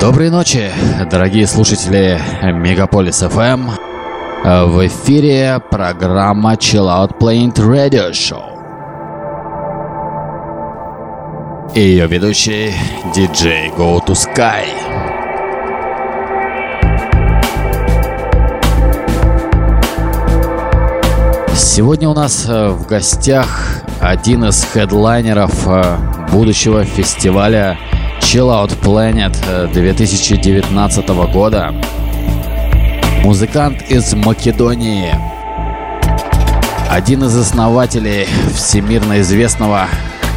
Доброй ночи, дорогие слушатели Мегаполис FM. В эфире программа Chill Out Planet Radio Show. И ее ведущий диджей Go to Sky. Сегодня у нас э, в гостях один из хедлайнеров э, будущего фестиваля Chill Out Planet 2019 года. Музыкант из Македонии. Один из основателей всемирно известного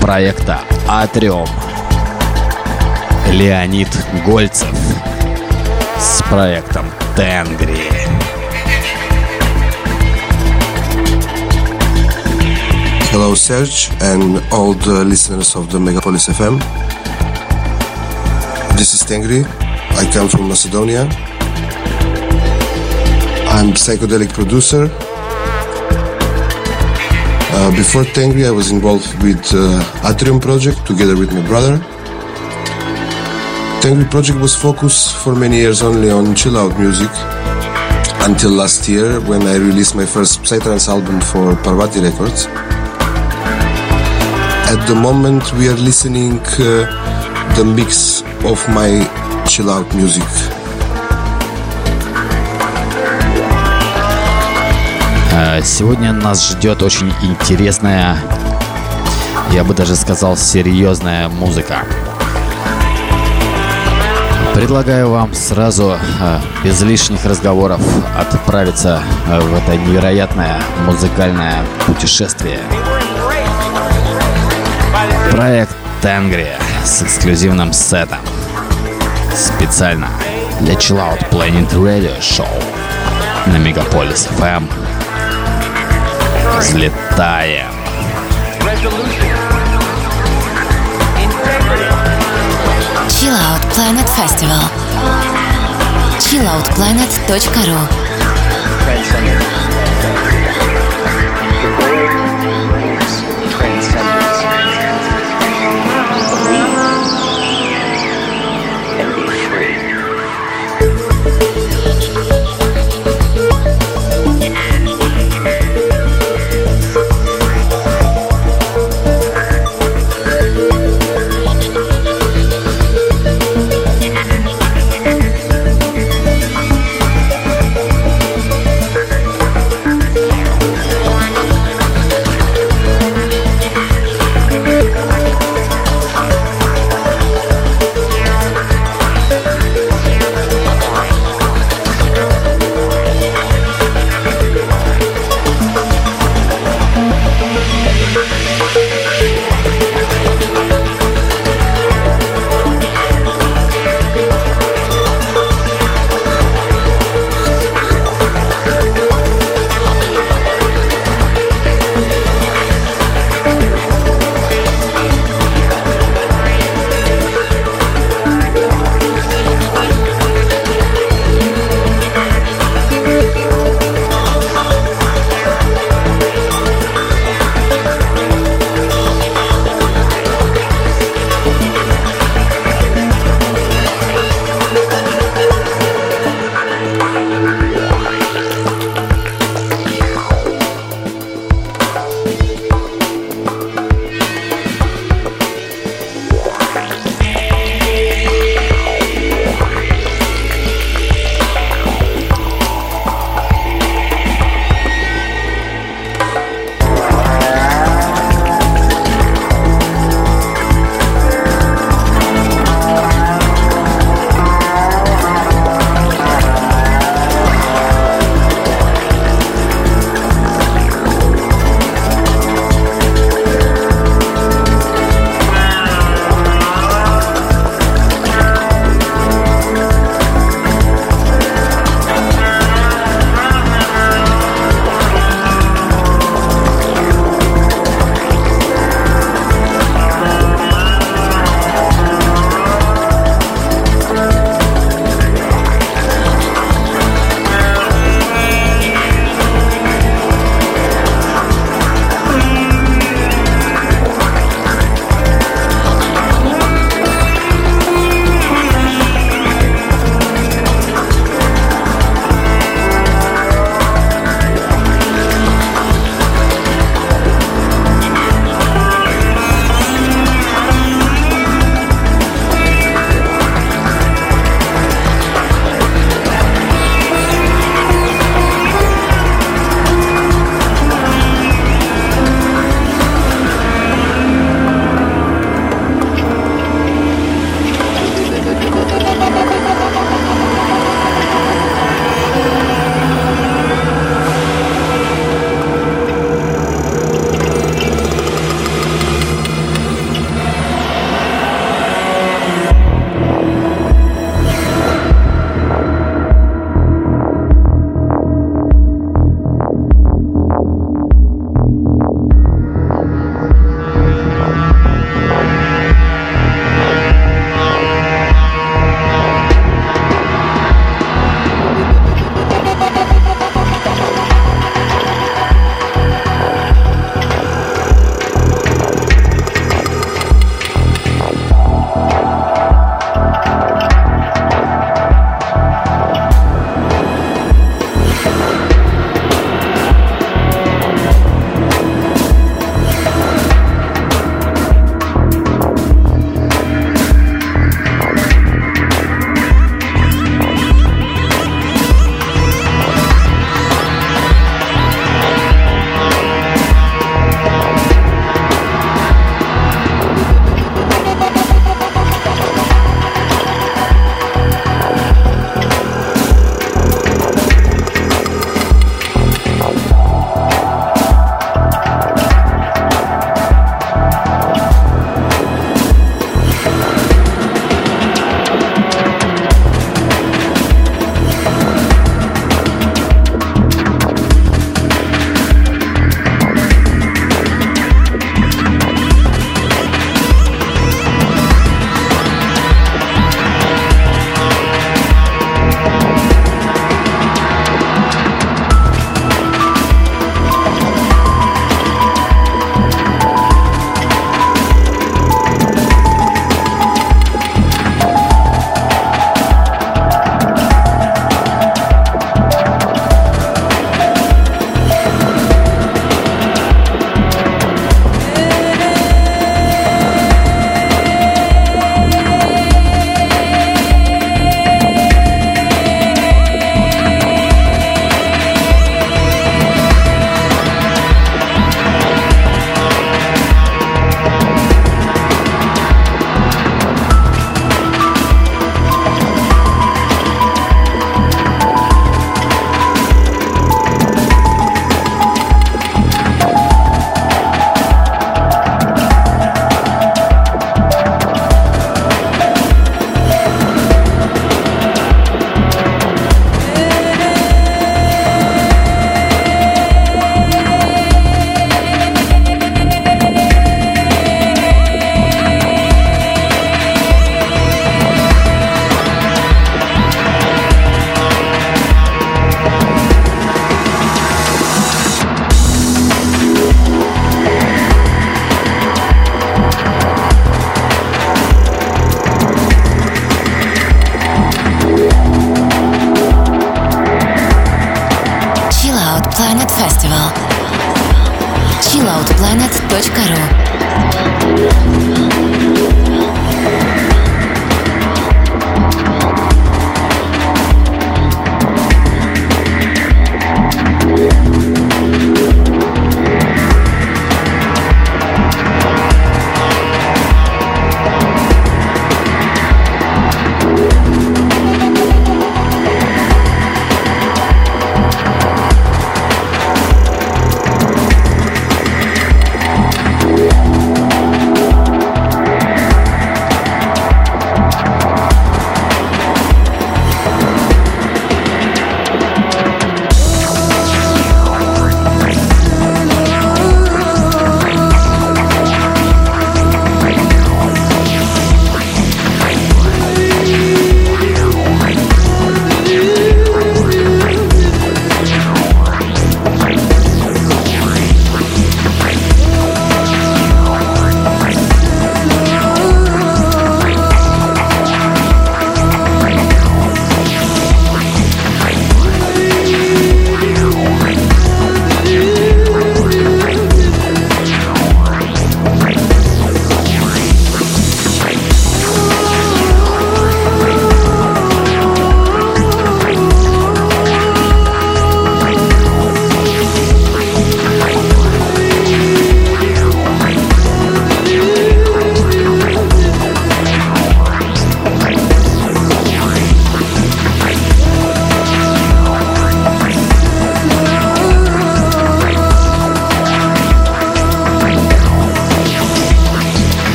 проекта Атриум. Леонид Гольцев с проектом Тенгри. Hello, Serge, and all the listeners of the Megapolis FM. Tengri. I come from Macedonia. I'm psychedelic producer. Uh, before Tengri, I was involved with uh, Atrium project together with my brother. Tengri project was focused for many years only on chill out music until last year when I released my first Psytrance album for Parvati Records. At the moment, we are listening uh, the mix of my chill out music. А, Сегодня нас ждет очень интересная, я бы даже сказал, серьезная музыка. Предлагаю вам сразу, а, без лишних разговоров, отправиться а, в это невероятное музыкальное путешествие. Проект Тенгри с эксклюзивным сетом. Специально для Chill Out Planet Radio Show на Мегаполис FM. Взлетаем. Chill Out Planet Festival. chilloutplanet.ru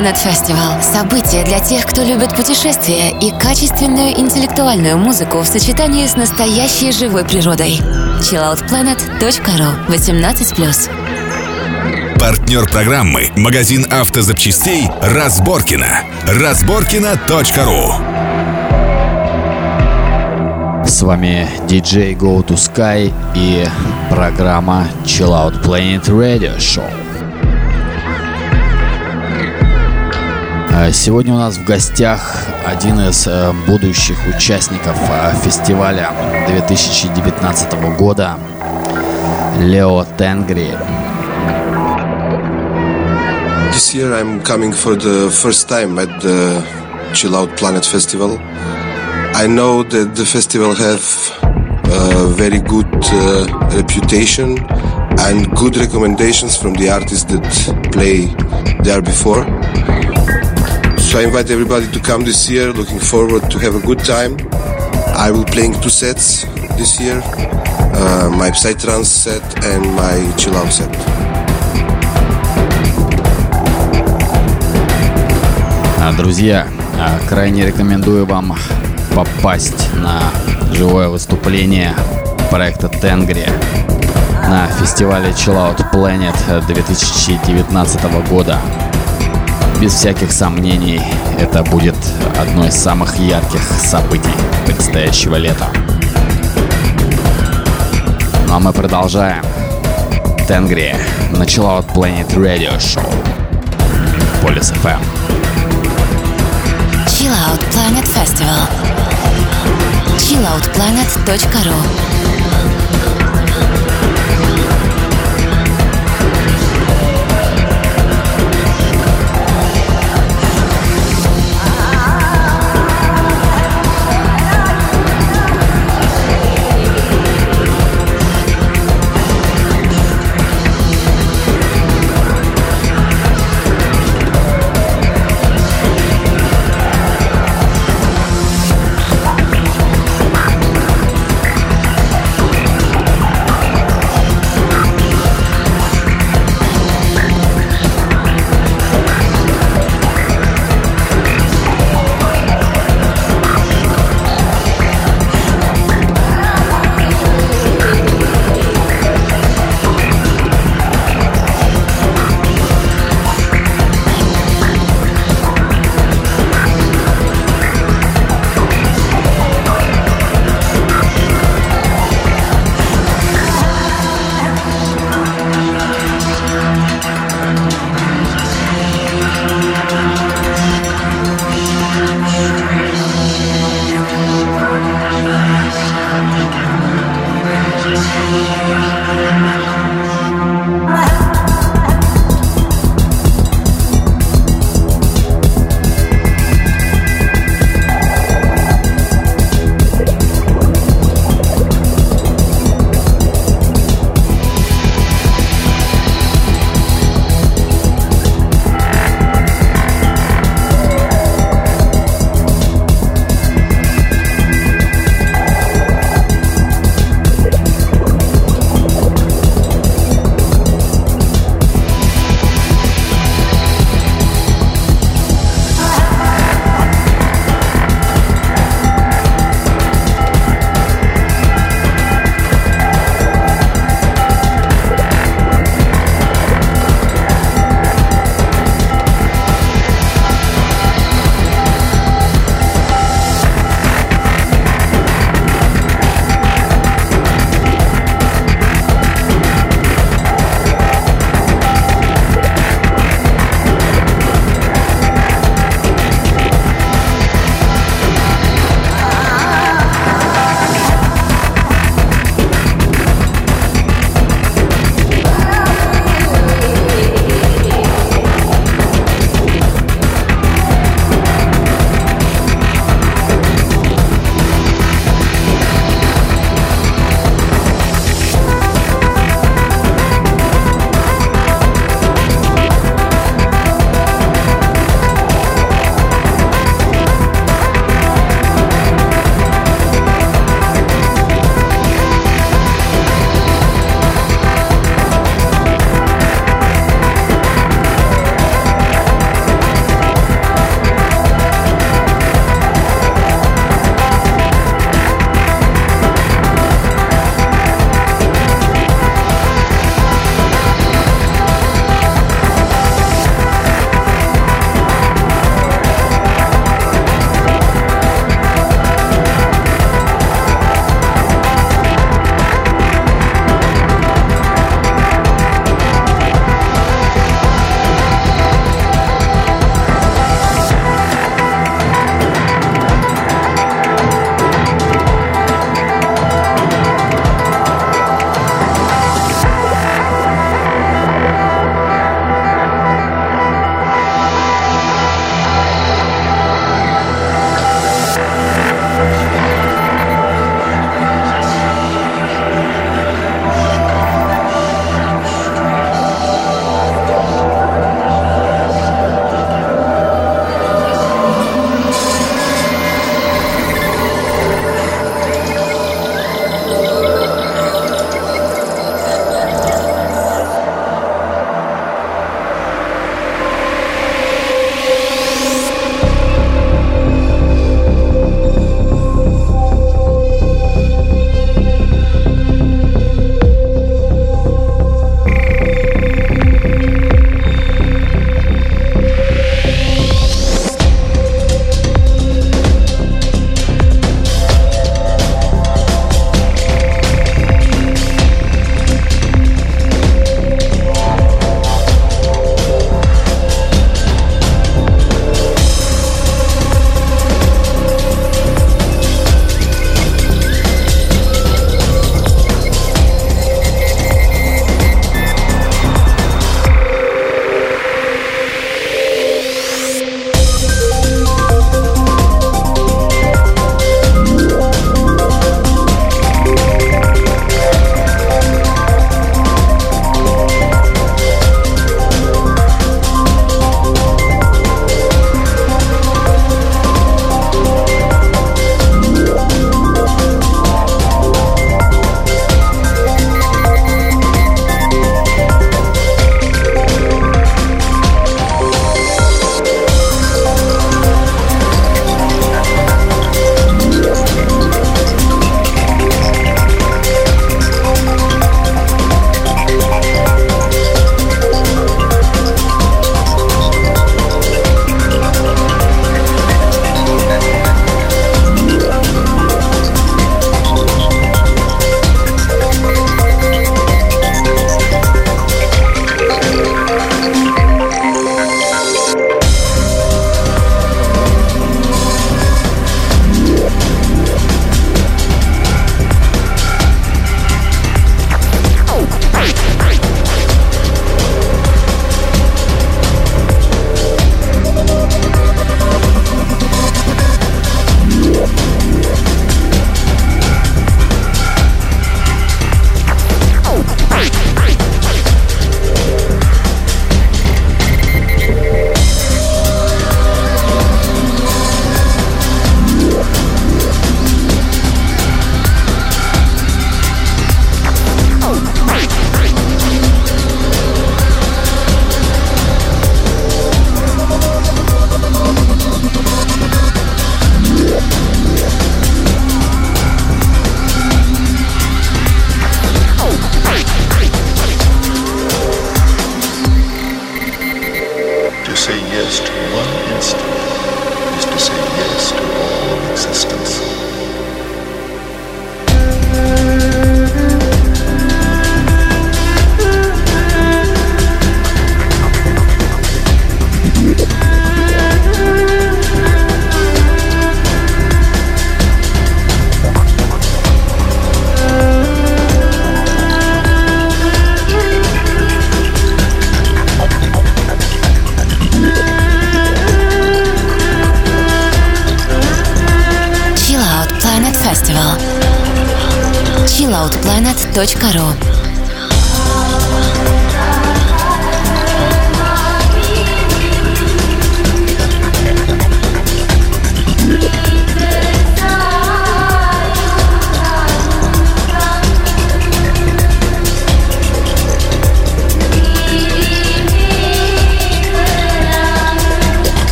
Planet Festival – событие для тех, кто любит путешествия и качественную интеллектуальную музыку в сочетании с настоящей живой природой. chilloutplanet.ru 18+. Партнер программы – магазин автозапчастей «Разборкина». Разборкина.ру С вами DJ Go to Sky и программа Chill Out Planet Radio Show. Сегодня у нас в гостях один из э, будущих участников э, фестиваля 2019 года Лео Тенгри. This year I'm coming for the first time at the Chill Out Planet Festival. I know that the festival have a very good uh, reputation and good recommendations from the artists that play there before. So I invite everybody to come this year. Looking forward to have a good time. I will playing two sets this year. Uh, my Psytrance set and my chill out set. А, друзья, а, крайне рекомендую вам попасть на живое выступление проекта Тенгри на фестивале Chill Out Planet 2019 года. Без всяких сомнений, это будет одно из самых ярких событий предстоящего лета. Ну а мы продолжаем. Тенгри на Chill Out Planet Radio Show. Полис FM. Chill Out Planet Festival. chilloutplanet.ru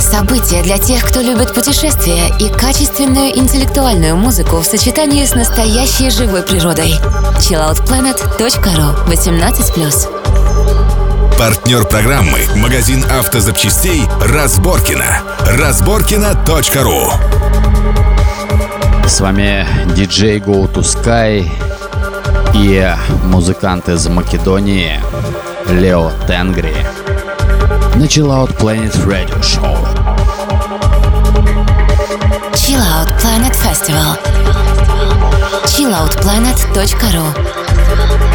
Событие для тех, кто любит путешествия и качественную интеллектуальную музыку в сочетании с настоящей живой природой. chilloutplanet.ru 18+. Партнер программы – магазин автозапчастей «Разборкина». Разборкина.ру С вами диджей Go to Sky. и музыкант из Македонии Лео Тенгри Chill Out Planet Radio Show. Chill Out Planet Festival. chilloutplanet.ru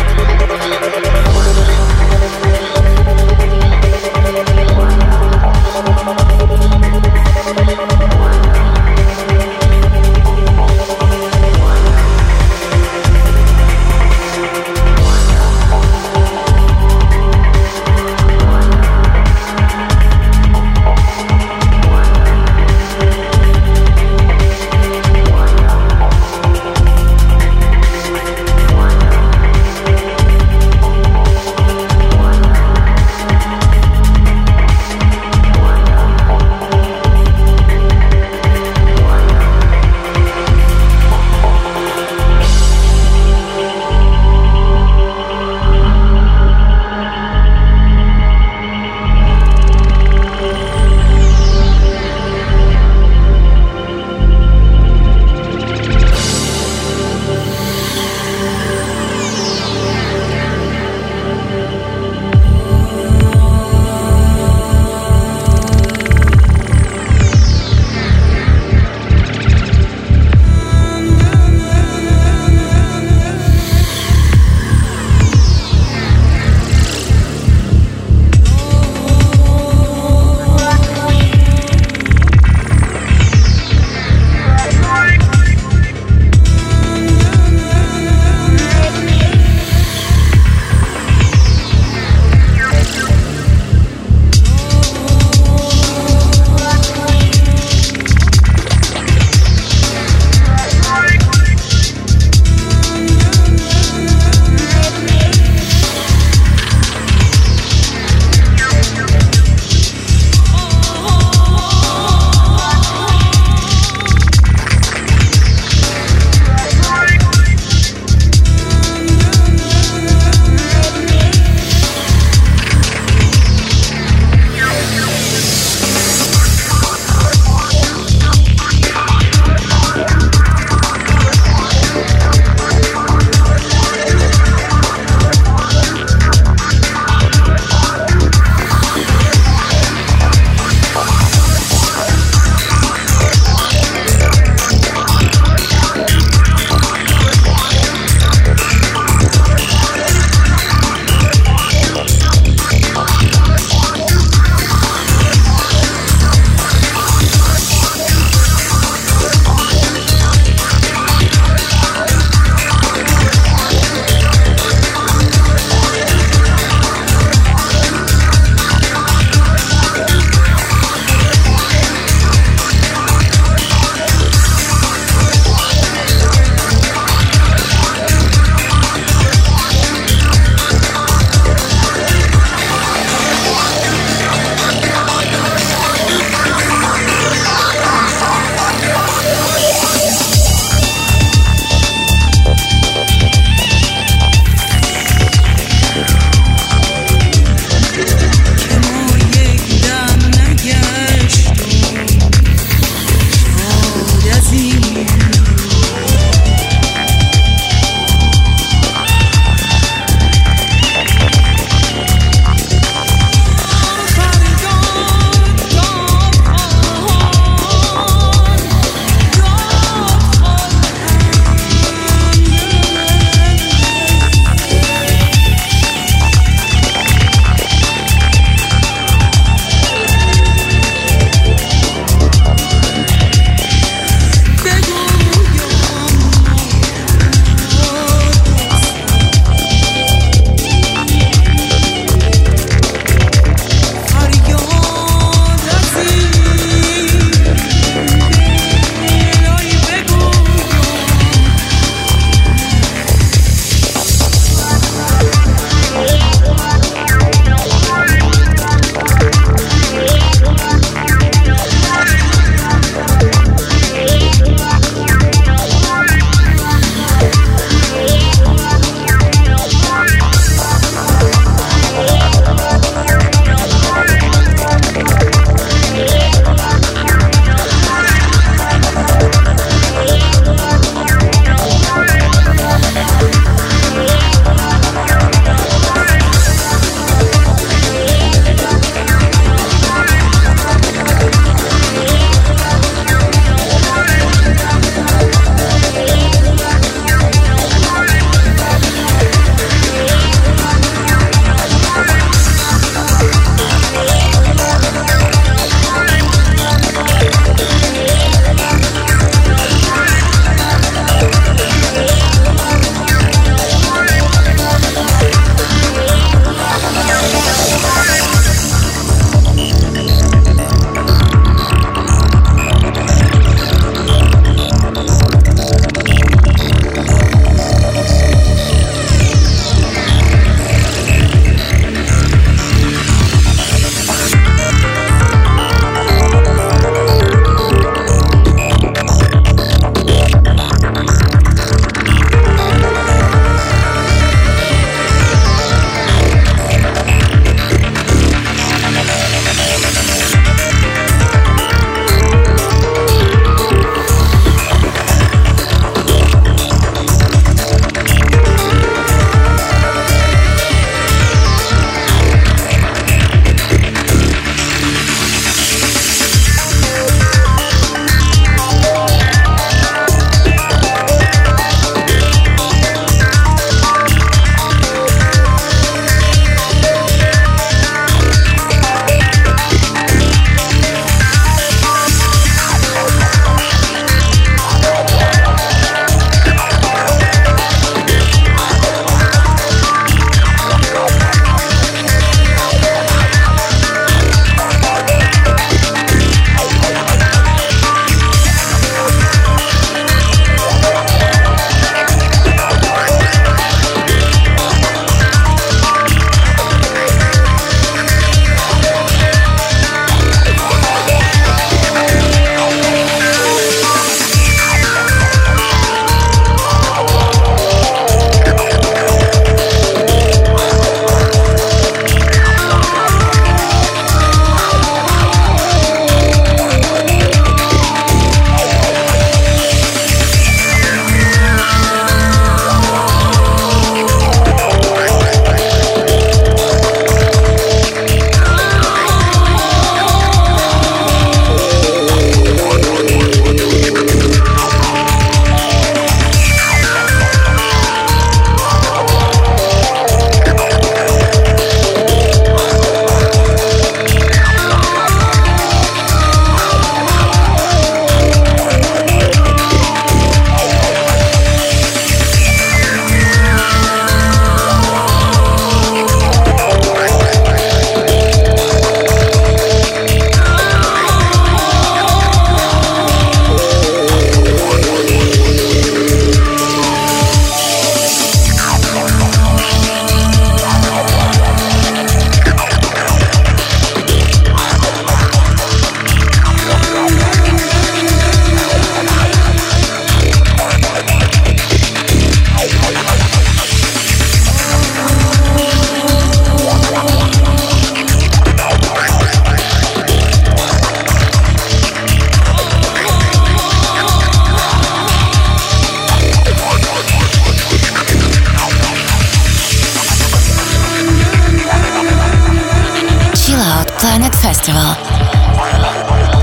Chillout Planet Festival.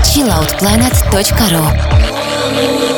chilloutplanet.ru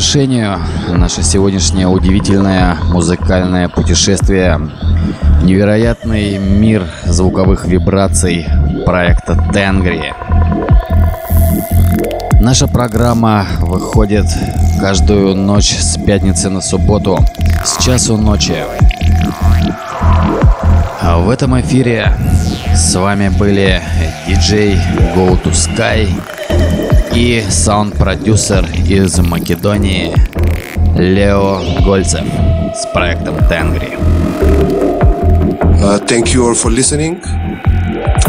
завершению наше сегодняшнее удивительное музыкальное путешествие. Невероятный мир звуковых вибраций проекта Тенгри. Наша программа выходит каждую ночь с пятницы на субботу с часу ночи. А в этом эфире с вами были диджей Go to Sky и саунд-продюсер из Македонии Лео Гольцев с проектом Тенгри. Uh, thank you all for listening.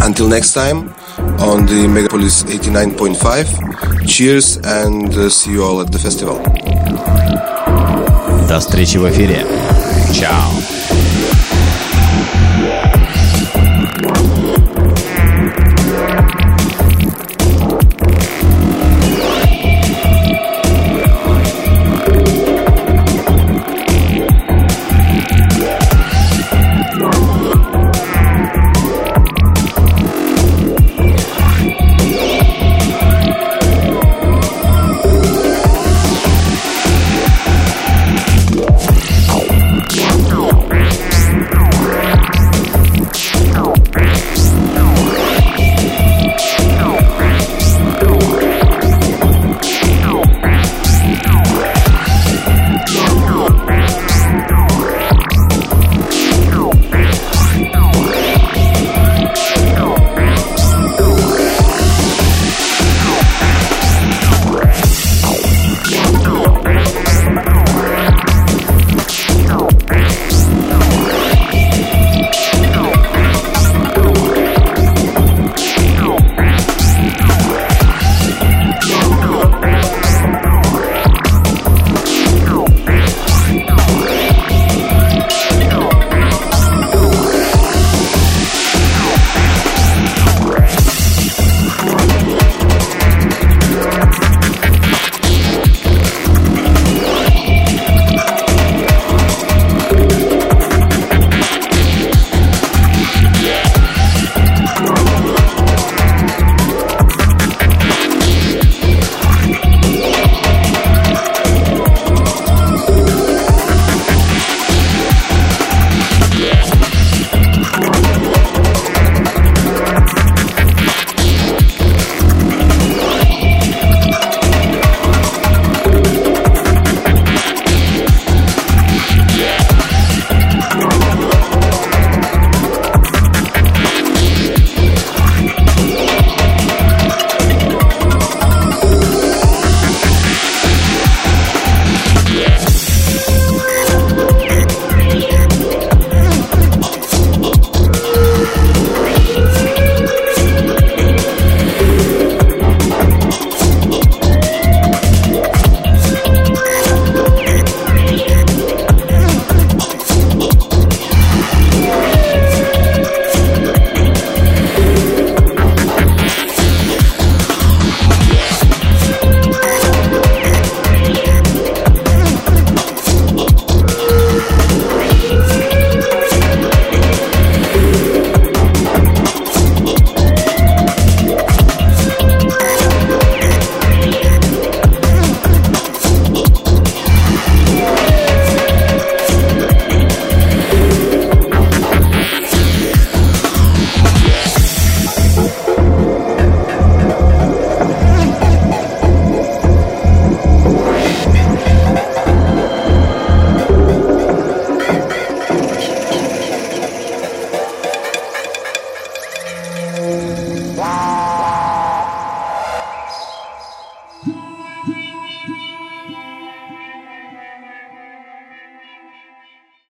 Until next time on the Megapolis 89.5. Cheers and uh, see you all at the festival. До встречи в эфире. Чао.